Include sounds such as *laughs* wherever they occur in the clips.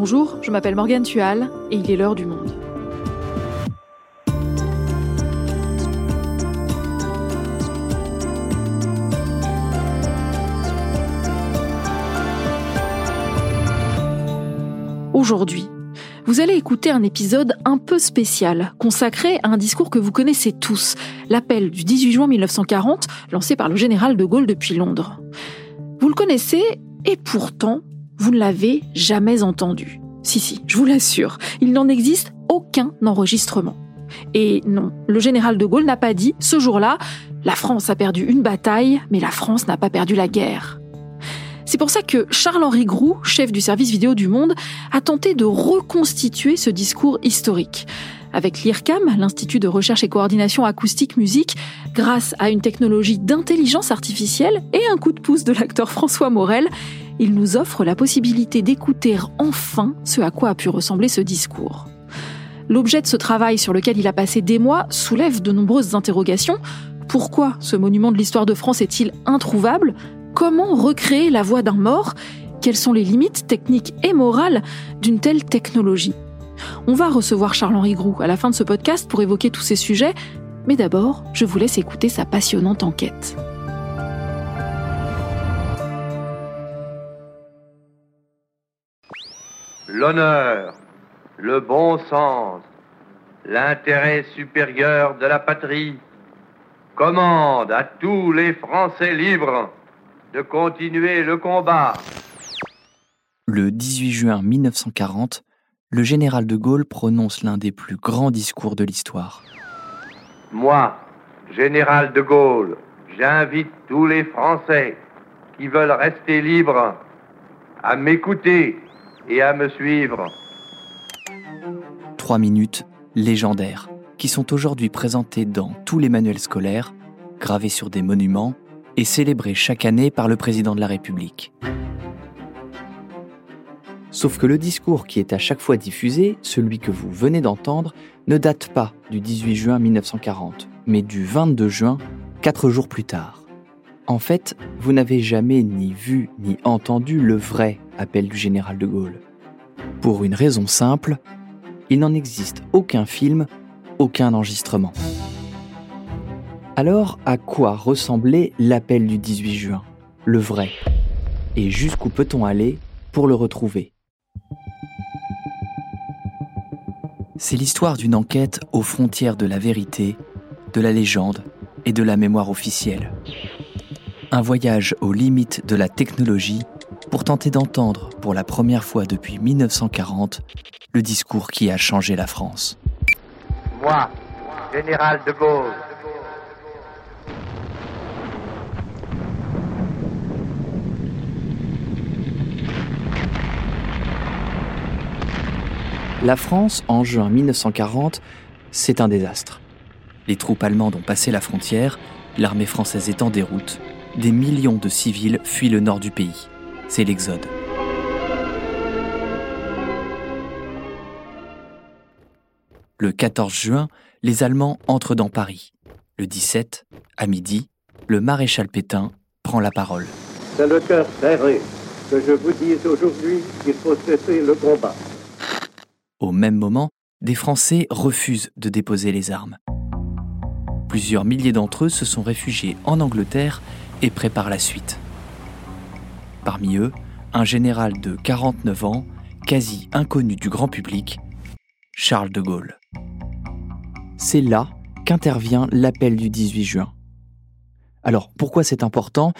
Bonjour, je m'appelle Morgane Tual et il est l'heure du monde. Aujourd'hui, vous allez écouter un épisode un peu spécial, consacré à un discours que vous connaissez tous, l'appel du 18 juin 1940, lancé par le général de Gaulle depuis Londres. Vous le connaissez, et pourtant, vous ne l'avez jamais entendu. Si, si, je vous l'assure, il n'en existe aucun enregistrement. Et non, le général de Gaulle n'a pas dit, ce jour-là, la France a perdu une bataille, mais la France n'a pas perdu la guerre. C'est pour ça que Charles-Henri Groux, chef du service vidéo du Monde, a tenté de reconstituer ce discours historique. Avec l'IRCAM, l'Institut de recherche et coordination acoustique musique, grâce à une technologie d'intelligence artificielle et un coup de pouce de l'acteur François Morel, il nous offre la possibilité d'écouter enfin ce à quoi a pu ressembler ce discours. L'objet de ce travail sur lequel il a passé des mois soulève de nombreuses interrogations. Pourquoi ce monument de l'histoire de France est-il introuvable? Comment recréer la voix d'un mort? Quelles sont les limites techniques et morales d'une telle technologie? On va recevoir Charles-Henri Groux à la fin de ce podcast pour évoquer tous ces sujets, mais d'abord, je vous laisse écouter sa passionnante enquête. L'honneur, le bon sens, l'intérêt supérieur de la patrie commandent à tous les Français libres de continuer le combat. Le 18 juin 1940, le général de Gaulle prononce l'un des plus grands discours de l'histoire. Moi, général de Gaulle, j'invite tous les Français qui veulent rester libres à m'écouter et à me suivre. Trois minutes légendaires qui sont aujourd'hui présentées dans tous les manuels scolaires, gravés sur des monuments et célébré chaque année par le président de la République. Sauf que le discours qui est à chaque fois diffusé, celui que vous venez d'entendre, ne date pas du 18 juin 1940, mais du 22 juin, quatre jours plus tard. En fait, vous n'avez jamais ni vu ni entendu le vrai appel du général de Gaulle. Pour une raison simple, il n'en existe aucun film, aucun enregistrement. Alors, à quoi ressemblait l'appel du 18 juin Le vrai? Et jusqu'où peut-on aller pour le retrouver? C'est l'histoire d'une enquête aux frontières de la vérité, de la légende et de la mémoire officielle. Un voyage aux limites de la technologie pour tenter d'entendre pour la première fois depuis 1940 le discours qui a changé la France. Moi, général de Gaulle, La France, en juin 1940, c'est un désastre. Les troupes allemandes ont passé la frontière, l'armée française est en déroute, des millions de civils fuient le nord du pays. C'est l'exode. Le 14 juin, les Allemands entrent dans Paris. Le 17, à midi, le maréchal Pétain prend la parole. C'est le cœur serré que je vous dise aujourd'hui qu'il faut cesser le combat. Au même moment, des Français refusent de déposer les armes. Plusieurs milliers d'entre eux se sont réfugiés en Angleterre et préparent la suite. Parmi eux, un général de 49 ans, quasi inconnu du grand public, Charles de Gaulle. C'est là qu'intervient l'appel du 18 juin. Alors pourquoi c'est important?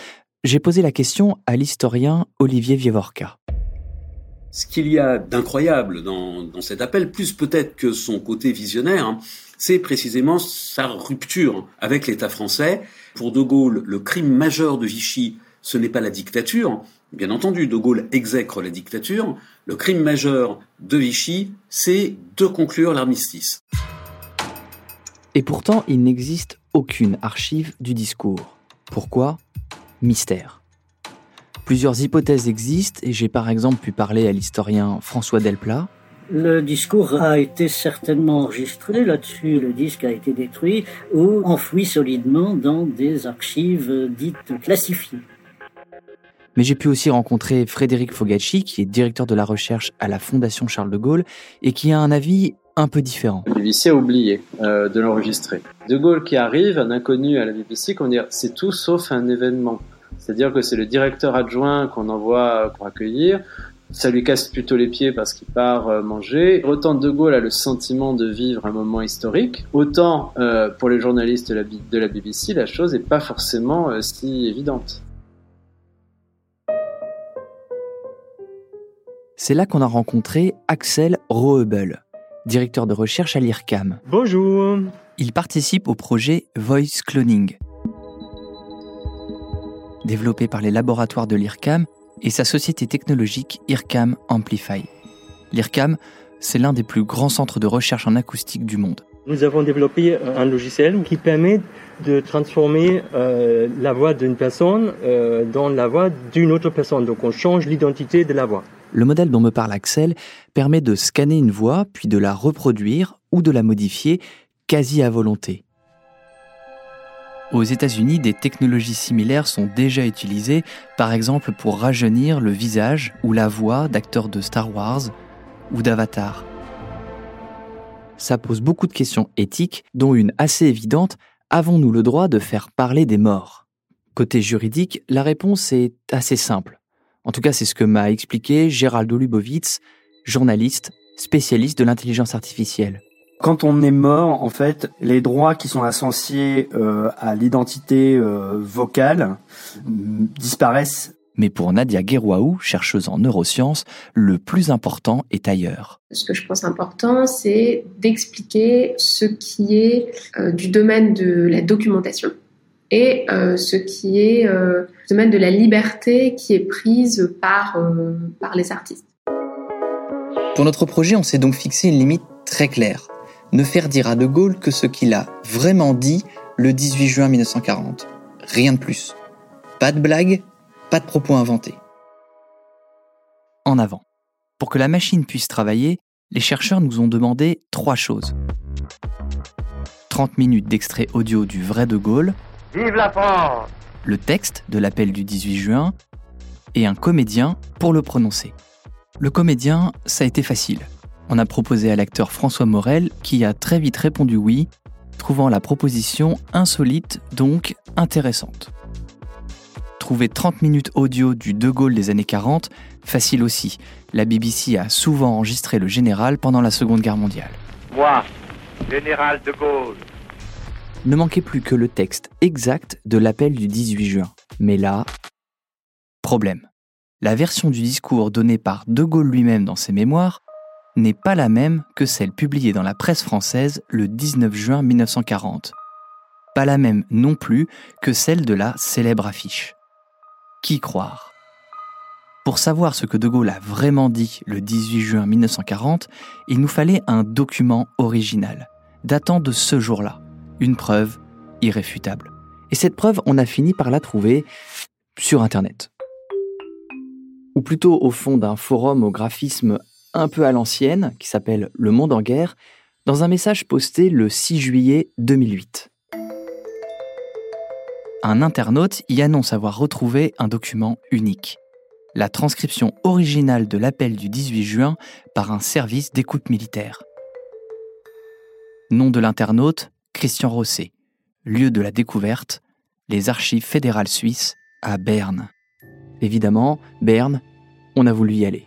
J'ai posé la question à l'historien Olivier Vievorka. Ce qu'il y a d'incroyable dans, cet appel, plus peut-être que son côté visionnaire, hein, c'est précisément sa rupture avec l'État français. Pour De Gaulle, le crime majeur de Vichy, ce n'est pas la dictature. Bien entendu, De Gaulle exècre la dictature. Le crime majeur de Vichy, c'est de conclure l'armistice. Et pourtant, il n'existe aucune archive du discours. Pourquoi? Mystère. Plusieurs hypothèses existent et j'ai par exemple pu parler à l'historien François Delplat. Le discours a été certainement enregistré là-dessus, le disque a été détruit ou enfoui solidement dans des archives dites classifiées. Mais j'ai pu aussi rencontrer Frédéric Fogacci, qui est directeur de la recherche à la Fondation Charles de Gaulle et qui a un avis un peu différent. La BBC a oublié euh, de l'enregistrer. De Gaulle qui arrive, un inconnu à la BBC, qu'on dire c'est tout sauf un événement. C'est-à-dire que c'est le directeur adjoint qu'on envoie pour accueillir. Ça lui casse plutôt les pieds parce qu'il part euh, manger. Autant De Gaulle a le sentiment de vivre un moment historique, autant euh, pour les journalistes de la, de la, BBC, la chose n'est pas forcément euh, si évidente. C'est là qu'on a rencontré Axel Roebel, directeur de recherche à l'IRCAM. Bonjour. Il participe au projet Voice Cloning, développé par les laboratoires de l'IRCAM et sa société technologique IRCAM Amplify. L'IRCAM, c'est l'un des plus grands centres de recherche en acoustique du monde. Nous avons développé un logiciel qui permet de transformer euh, la voix d'une personne euh, dans la voix d'une autre personne. Donc on change l'identité de la voix. Le modèle dont me parle Axel permet de scanner une voix, puis de la reproduire ou de la modifier quasi à volonté. Aux États-Unis, des technologies similaires sont déjà utilisées, par exemple pour rajeunir le visage ou la voix d'acteurs de Star Wars ou d'Avatar. Ça pose beaucoup de questions éthiques, dont une assez évidente avons-nous le droit de faire parler des morts? Côté juridique, la réponse est assez simple. En tout cas, c'est ce que m'a expliqué Gérald Lubovitz, journaliste, spécialiste de l'intelligence artificielle. Quand on est mort, en fait, les droits qui sont associés euh, à l'identité euh, vocale mm, disparaissent. Mais pour Nadia Guerwaou, chercheuse en neurosciences, le plus important est ailleurs. Ce que je pense important, c'est d'expliquer ce qui est euh, du domaine de la documentation et ce qui est du domaine de la liberté qui est prise par, par les artistes. Pour notre projet, on s'est donc fixé une limite très claire ne faire dire à De Gaulle que ce qu'il a vraiment dit le 18 juin 1940. Rien de plus. Pas de blague, pas de propos inventés. En avant. Pour que la machine puisse travailler, les chercheurs nous ont demandé trois choses. 30 minutes d'extrait audio du vrai De Gaulle. Vive la France Le texte de l'appel du 18 juin et un comédien pour le prononcer. Le comédien, ça a été facile. On a proposé à l'acteur François Morel qui a très vite répondu oui, trouvant la proposition insolite donc intéressante. Trouver 30 minutes audio du De Gaulle des années 40, facile aussi. La BBC a souvent enregistré le général pendant la Seconde Guerre mondiale. Moi, général De Gaulle. Ne manquait plus que le texte exact de l'appel du 18 juin. Mais là, problème. La version du discours donnée par De Gaulle lui-même dans ses mémoires n'est pas la même que celle publiée dans la presse française le 19 juin 1940. Pas la même non plus que celle de la célèbre affiche. Qui croire? Pour savoir ce que De Gaulle a vraiment dit le 18 juin 1940, il nous fallait un document original, datant de ce jour-là, une preuve irréfutable. Et cette preuve, on a fini par la trouver sur Internet. Ou plutôt au fond d'un forum au graphisme un peu à l'ancienne, qui s'appelle Le Monde en guerre, dans un message posté le 6 juillet 2008. Un internaute y annonce avoir retrouvé un document unique, la transcription originale de l'appel du 18 juin par un service d'écoute militaire. Nom de l'internaute, Christian Rosset. Lieu de la découverte, les archives fédérales suisses à Berne. Évidemment, Berne, on a voulu y aller.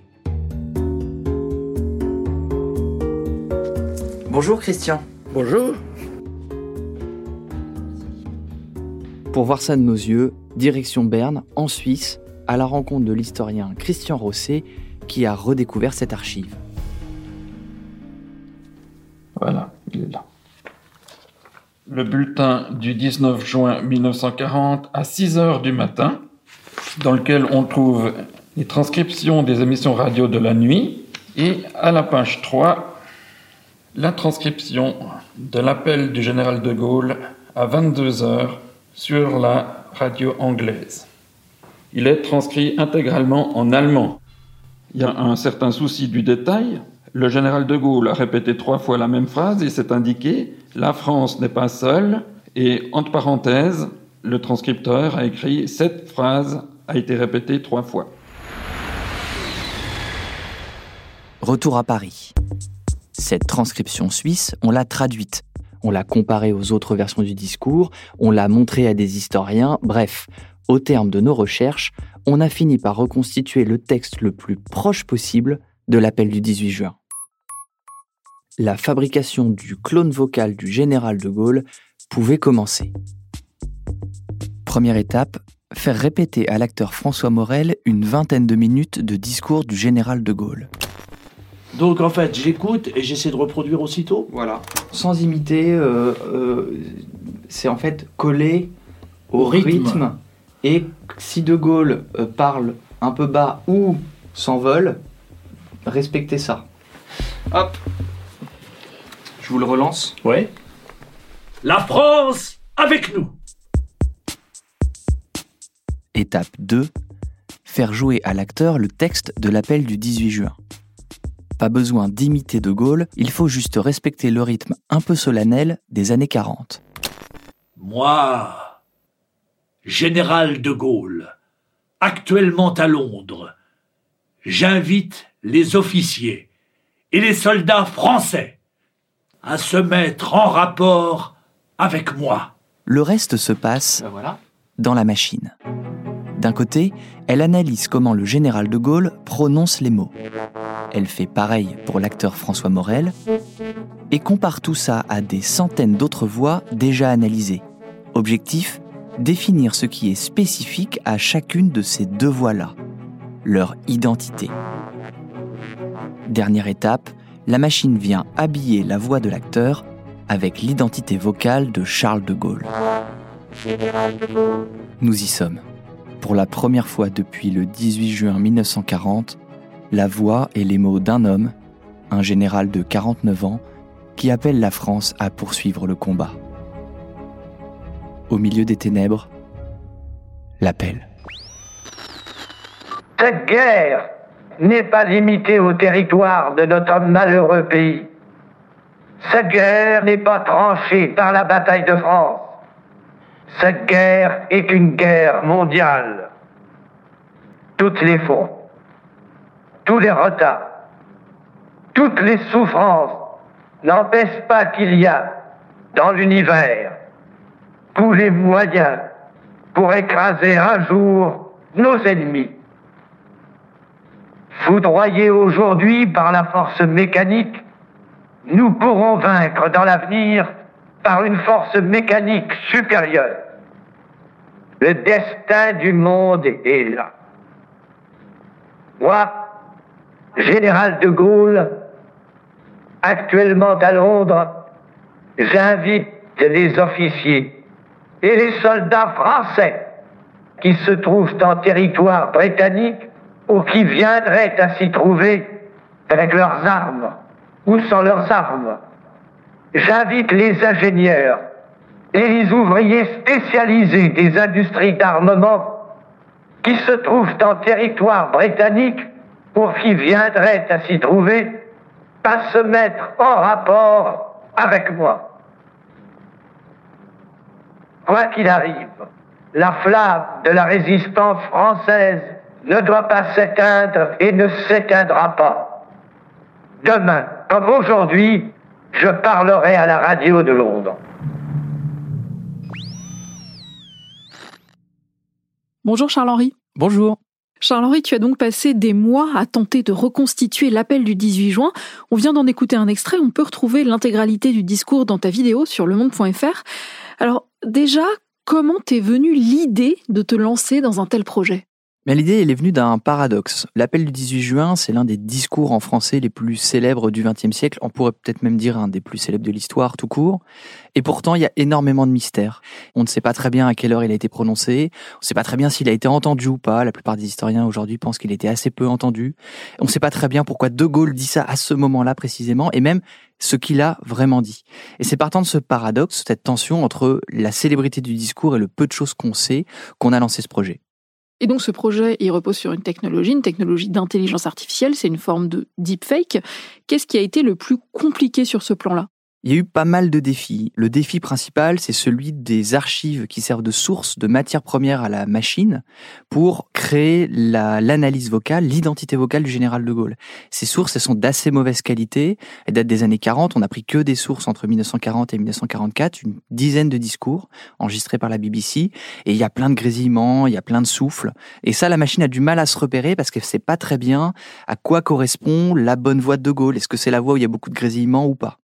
Bonjour Christian. Bonjour. Pour voir ça de nos yeux, direction Berne, en Suisse, à la rencontre de l'historien Christian Rosset qui a redécouvert cette archive. Voilà, il est là. Le bulletin du 19 juin 1940 à 6 heures du matin, dans lequel on trouve les transcriptions des émissions radio de la nuit, et à la page 3, la transcription de l'appel du général de Gaulle à 22 heures sur la radio anglaise. Il est transcrit intégralement en allemand. Il y a un certain souci du détail. Le général de Gaulle a répété trois fois la même phrase et s'est indiqué La France n'est pas seule. Et entre parenthèses, le transcripteur a écrit Cette phrase a été répété trois fois. Retour à Paris. Cette transcription suisse, on l'a traduite. On l'a comparée aux autres versions du discours, on l'a montrée à des historiens, bref, au terme de nos recherches, on a fini par reconstituer le texte le plus proche possible de l'appel du 18 juin. La fabrication du clone vocal du général de Gaulle pouvait commencer. Première étape, faire répéter à l'acteur François Morel une vingtaine de minutes de discours du général de Gaulle. Donc en fait, j'écoute et j'essaie de reproduire aussitôt. Voilà. Sans imiter, euh, euh, c'est en fait coller au, Au rythme. rythme. Et si De Gaulle euh, parle un peu bas ou s'envole, respectez ça. Hop. Je vous le relance. Ouais. La France avec nous. Étape 2. Faire jouer à l'acteur le texte de l'appel du 18 juin. Pas besoin d'imiter De Gaulle, il faut juste respecter le rythme un peu solennel des années 40. Moi, général de Gaulle, actuellement à Londres, j'invite les officiers et les soldats français à se mettre en rapport avec moi. Le reste se passe Ben voilà. dans la machine. D'un côté, elle analyse comment le général de Gaulle prononce les mots. Elle fait pareil pour l'acteur François Morel et compare tout ça à des centaines d'autres voix déjà analysées. Objectif définir ce qui est spécifique à chacune de ces deux voix-là, leur identité. Dernière étape, la machine vient habiller la voix de l'acteur avec l'identité vocale de Charles de Gaulle. Nous y sommes. Pour la première fois depuis le 18 juin 1940, la voix et les mots d'un homme, un général de 49 ans, qui appelle la France à poursuivre le combat. Au milieu des ténèbres, l'appel. Cette guerre n'est pas limitée au territoire de notre malheureux pays. Cette guerre n'est pas tranchée par la bataille de France. Cette guerre est une guerre mondiale. Toutes les fautes, tous les retards, toutes les souffrances n'empêchent pas qu'il y a dans l'univers tous les moyens pour écraser un jour nos ennemis. Foudroyés aujourd'hui par la force mécanique, nous pourrons vaincre dans l'avenir par une force mécanique supérieure. Le destin du monde est là. Moi, général de Gaulle, actuellement à Londres, j'invite les officiers et les soldats français qui se trouvent en territoire britannique ou qui viendraient à s'y trouver avec leurs armes ou sans leurs armes? J'invite les ingénieurs et les ouvriers spécialisés des industries d'armement qui se trouvent en territoire britannique ou qui viendraient à s'y trouver à se mettre en rapport avec moi. Quoi qu'il arrive, la flamme de la résistance française ne doit pas s'éteindre et ne s'éteindra pas. Demain, comme aujourd'hui, je parlerai à la radio de Londres. Bonjour Charles-Henri. Bonjour. Charles-Henri, tu as donc passé des mois à tenter de reconstituer l'appel du 18 juin. On vient d'en écouter un extrait, on peut retrouver l'intégralité du discours dans ta vidéo sur lemonde.fr. Alors déjà, comment t'es venue l'idée de te lancer dans un tel projet? Mais l'idée, elle est venue d'un paradoxe. L'appel du 18 juin, c'est l'un des discours en français les plus célèbres du XXe siècle. On pourrait peut-être même dire un des plus célèbres de l'histoire tout court. Et pourtant, il y a énormément de mystères. On ne sait pas très bien à quelle heure il a été prononcé. On ne sait pas très bien s'il a été entendu ou pas. La plupart des historiens aujourd'hui pensent qu'il était assez peu entendu. On ne sait pas très bien pourquoi De Gaulle dit ça à ce moment-là précisément, et même ce qu'il a vraiment dit. Et c'est partant de ce paradoxe, cette tension entre la célébrité du discours et le peu de choses qu'on sait, qu'on a lancé ce projet. Et donc ce projet, il repose sur une technologie, une technologie d'intelligence artificielle, c'est une forme de deepfake. Qu'est-ce qui a été le plus compliqué sur ce plan-là? Il y a eu pas mal de défis. Le défi principal, c'est celui des archives qui servent de source de matière première à la machine pour créer l'analyse vocale, l'identité vocale du général de Gaulle. Ces sources, elles sont d'assez mauvaise qualité. Elles datent des années 40. On a pris que des sources entre 1940 et 1944, une dizaine de discours enregistrés par la BBC. Et il y a plein de grésillements, il y a plein de souffles. Et ça, la machine a du mal à se repérer parce qu'elle sait pas très bien à quoi correspond la bonne voix de De Gaulle. Est-ce que c'est la voix où il y a beaucoup de grésillements ou pas?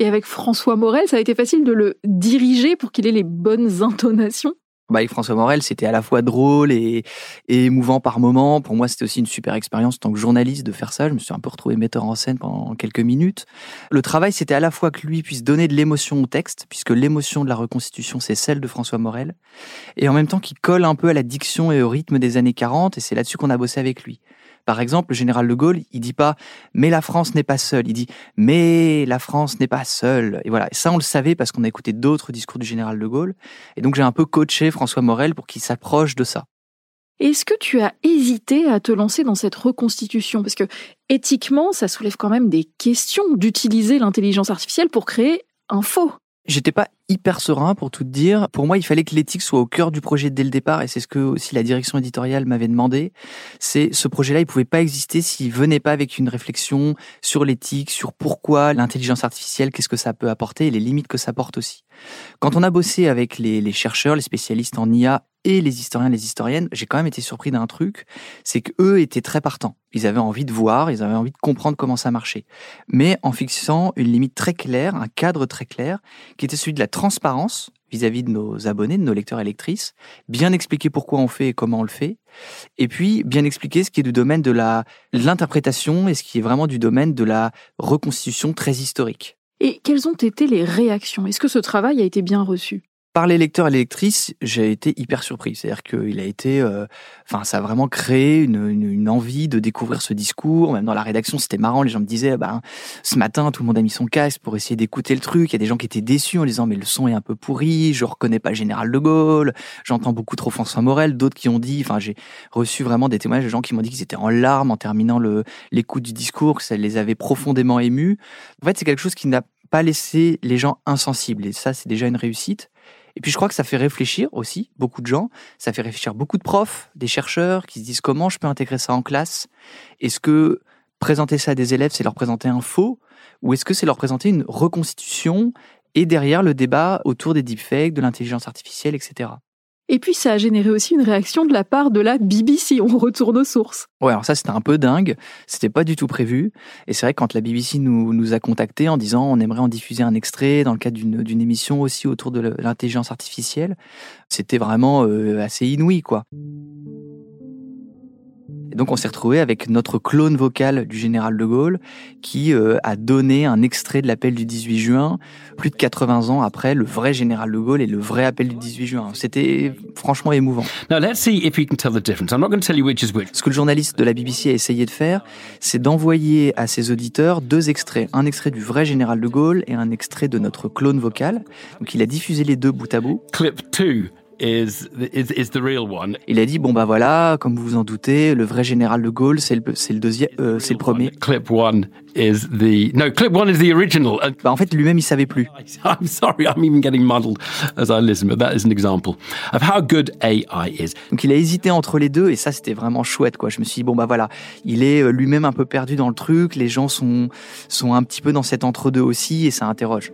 Et avec François Morel, ça a été facile de le diriger pour qu'il ait les bonnes intonations bah, avec François Morel, c'était à la fois drôle et, émouvant par moments. Pour moi, c'était aussi une super expérience en tant que journaliste de faire ça. Je me suis un peu retrouvé metteur en scène pendant quelques minutes. Le travail, c'était à la fois que lui puisse donner de l'émotion au texte, puisque l'émotion de la reconstitution, c'est celle de François Morel, et en même temps qu'il colle un peu à la diction et au rythme des années 40, et c'est là-dessus qu'on a bossé avec lui. Par exemple, le général de Gaulle, il dit pas mais la France n'est pas seule, il dit mais la France n'est pas seule. Et voilà, ça on le savait parce qu'on a écouté d'autres discours du général de Gaulle. Et donc j'ai un peu coaché François Morel pour qu'il s'approche de ça. Est-ce que tu as hésité à te lancer dans cette reconstitution? Parce que éthiquement, ça soulève quand même des questions d'utiliser l'intelligence artificielle pour créer un faux. J'étais pas hyper serein pour tout te dire. Pour moi, il fallait que l'éthique soit au cœur du projet dès le départ, et c'est ce que aussi la direction éditoriale m'avait demandé. C'est ce projet-là, il pouvait pas exister s'il venait pas avec une réflexion sur l'éthique, sur pourquoi l'intelligence artificielle, qu'est-ce que ça peut apporter, et les limites que ça porte aussi. Quand on a bossé avec les, les chercheurs, les spécialistes en IA et les historiens, les historiennes, j'ai quand même été surpris d'un truc, c'est qu'eux étaient très partants. Ils avaient envie de voir, ils avaient envie de comprendre comment ça marchait. Mais en fixant une limite très claire, un cadre très clair, qui était celui de la transparence vis-à-vis de nos abonnés, de nos lecteurs et lectrices, bien expliquer pourquoi on fait et comment on le fait, et puis bien expliquer ce qui est du domaine de la l'interprétation et ce qui est vraiment du domaine de la reconstitution très historique. Et quelles ont été les réactions? Est-ce que ce travail a été bien reçu? Par les lecteurs et les lectrices, j'ai été hyper surpris. C'est-à-dire qu'il a été, euh, enfin, ça a vraiment créé une, envie de découvrir ce discours. Même dans la rédaction, c'était marrant. Les gens me disaient, bah, ce matin, tout le monde a mis son casque pour essayer d'écouter le truc. Il y a des gens qui étaient déçus en disant, mais le son est un peu pourri. Je reconnais pas général de Gaulle. J'entends beaucoup trop François Morel. D'autres qui ont dit, enfin, j'ai reçu vraiment des témoignages de gens qui m'ont dit qu'ils étaient en larmes en terminant l'écoute du discours, que ça les avait profondément émus. En fait, c'est quelque chose qui n'a pas laissé les gens insensibles. Et ça, c'est déjà une réussite. Et puis je crois que ça fait réfléchir aussi beaucoup de gens. Ça fait réfléchir beaucoup de profs, des chercheurs qui se disent comment je peux intégrer ça en classe. Est-ce que présenter ça à des élèves, c'est leur présenter un faux ou est-ce que c'est leur présenter une reconstitution et derrière le débat autour des deepfakes, de l'intelligence artificielle, etc. Et puis ça a généré aussi une réaction de la part de la BBC. On retourne aux sources. Ouais, alors ça c'était un peu dingue. C'était pas du tout prévu. Et c'est vrai que quand la BBC nous, nous a contactés en disant on aimerait en diffuser un extrait dans le cadre d'une émission aussi autour de l'intelligence artificielle, c'était vraiment euh, assez inouï quoi. Et donc on s'est retrouvé avec notre clone vocal du général de Gaulle qui euh, a donné un extrait de l'appel du 18 juin, plus de 80 ans après le vrai général de Gaulle et le vrai appel du 18 juin. C'était franchement émouvant. Ce que le journaliste de la BBC a essayé de faire, c'est d'envoyer à ses auditeurs deux extraits, un extrait du vrai général de Gaulle et un extrait de notre clone vocal. Donc il a diffusé les deux bout à bout. Clip 2 il a dit bon bah voilà, comme vous vous en doutez, le vrai général de Gaulle, c'est le c'est le deuxième, euh, c'est le premier. Clip one is the no clip one is the original. Bah en fait lui-même il savait plus. *laughs* I'm sorry, I'm even getting muddled as I listen, but that is an example of how good AI is. Donc il a hésité entre les deux et ça c'était vraiment chouette quoi. Je me suis dit bon bah voilà, il est euh, lui-même un peu perdu dans le truc, les gens sont sont un petit peu dans cet entre-deux aussi et ça interroge.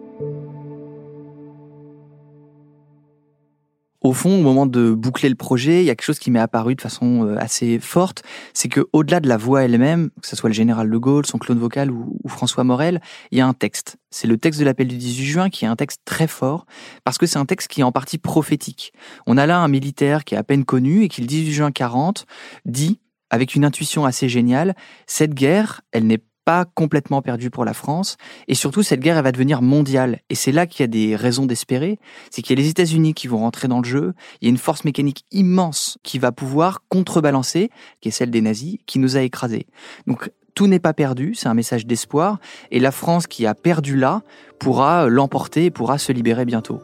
Au fond, au moment de boucler le projet, il y a quelque chose qui m'est apparu de façon euh, assez forte, c'est que au-delà de la voix elle-même, que ce soit le général de Gaulle, son clone vocal ou, François Morel, il y a un texte. C'est le texte de l'appel du 18 juin qui est un texte très fort parce que c'est un texte qui est en partie prophétique. On a là un militaire qui est à peine connu et qui le 18 juin 40 dit avec une intuition assez géniale, cette guerre, elle n'est pas complètement perdu pour la France. Et surtout, cette guerre, elle va devenir mondiale. Et c'est là qu'il y a des raisons d'espérer. C'est qu'il y a les États-Unis qui vont rentrer dans le jeu. Il y a une force mécanique immense qui va pouvoir contrebalancer, qui est celle des nazis, qui nous a écrasés. Donc, tout n'est pas perdu, c'est un message d'espoir. Et la France qui a perdu là pourra l'emporter et pourra se libérer bientôt.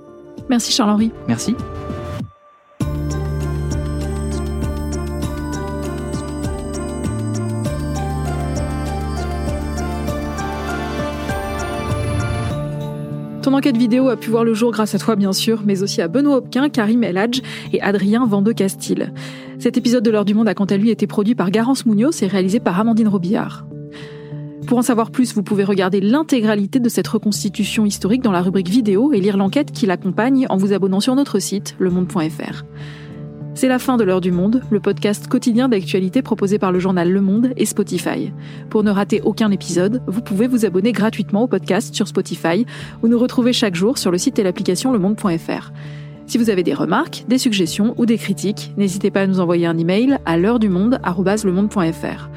Merci Charles-Henri. Merci. Son enquête vidéo a pu voir le jour grâce à toi, bien sûr, mais aussi à Benoît Hopquin, Karim Eladj et Adrien Vandecastil. Cet épisode de l'heure du monde a quant à lui été produit par Garance Munoz et réalisé par Amandine Robillard. Pour en savoir plus, vous pouvez regarder l'intégralité de cette reconstitution historique dans la rubrique vidéo et lire l'enquête qui l'accompagne en vous abonnant sur notre site, lemonde.fr. C'est la fin de l'heure du monde, le podcast quotidien d'actualité proposé par le journal Le Monde et Spotify. Pour ne rater aucun épisode, vous pouvez vous abonner gratuitement au podcast sur Spotify ou nous retrouver chaque jour sur le site et l'application lemonde.fr. Si vous avez des remarques, des suggestions ou des critiques, n'hésitez pas à nous envoyer un email à l'heure du monde @lemonde.fr.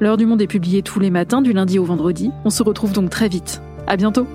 L'heure du monde est publiée tous les matins du lundi au vendredi. On se retrouve donc très vite. À bientôt.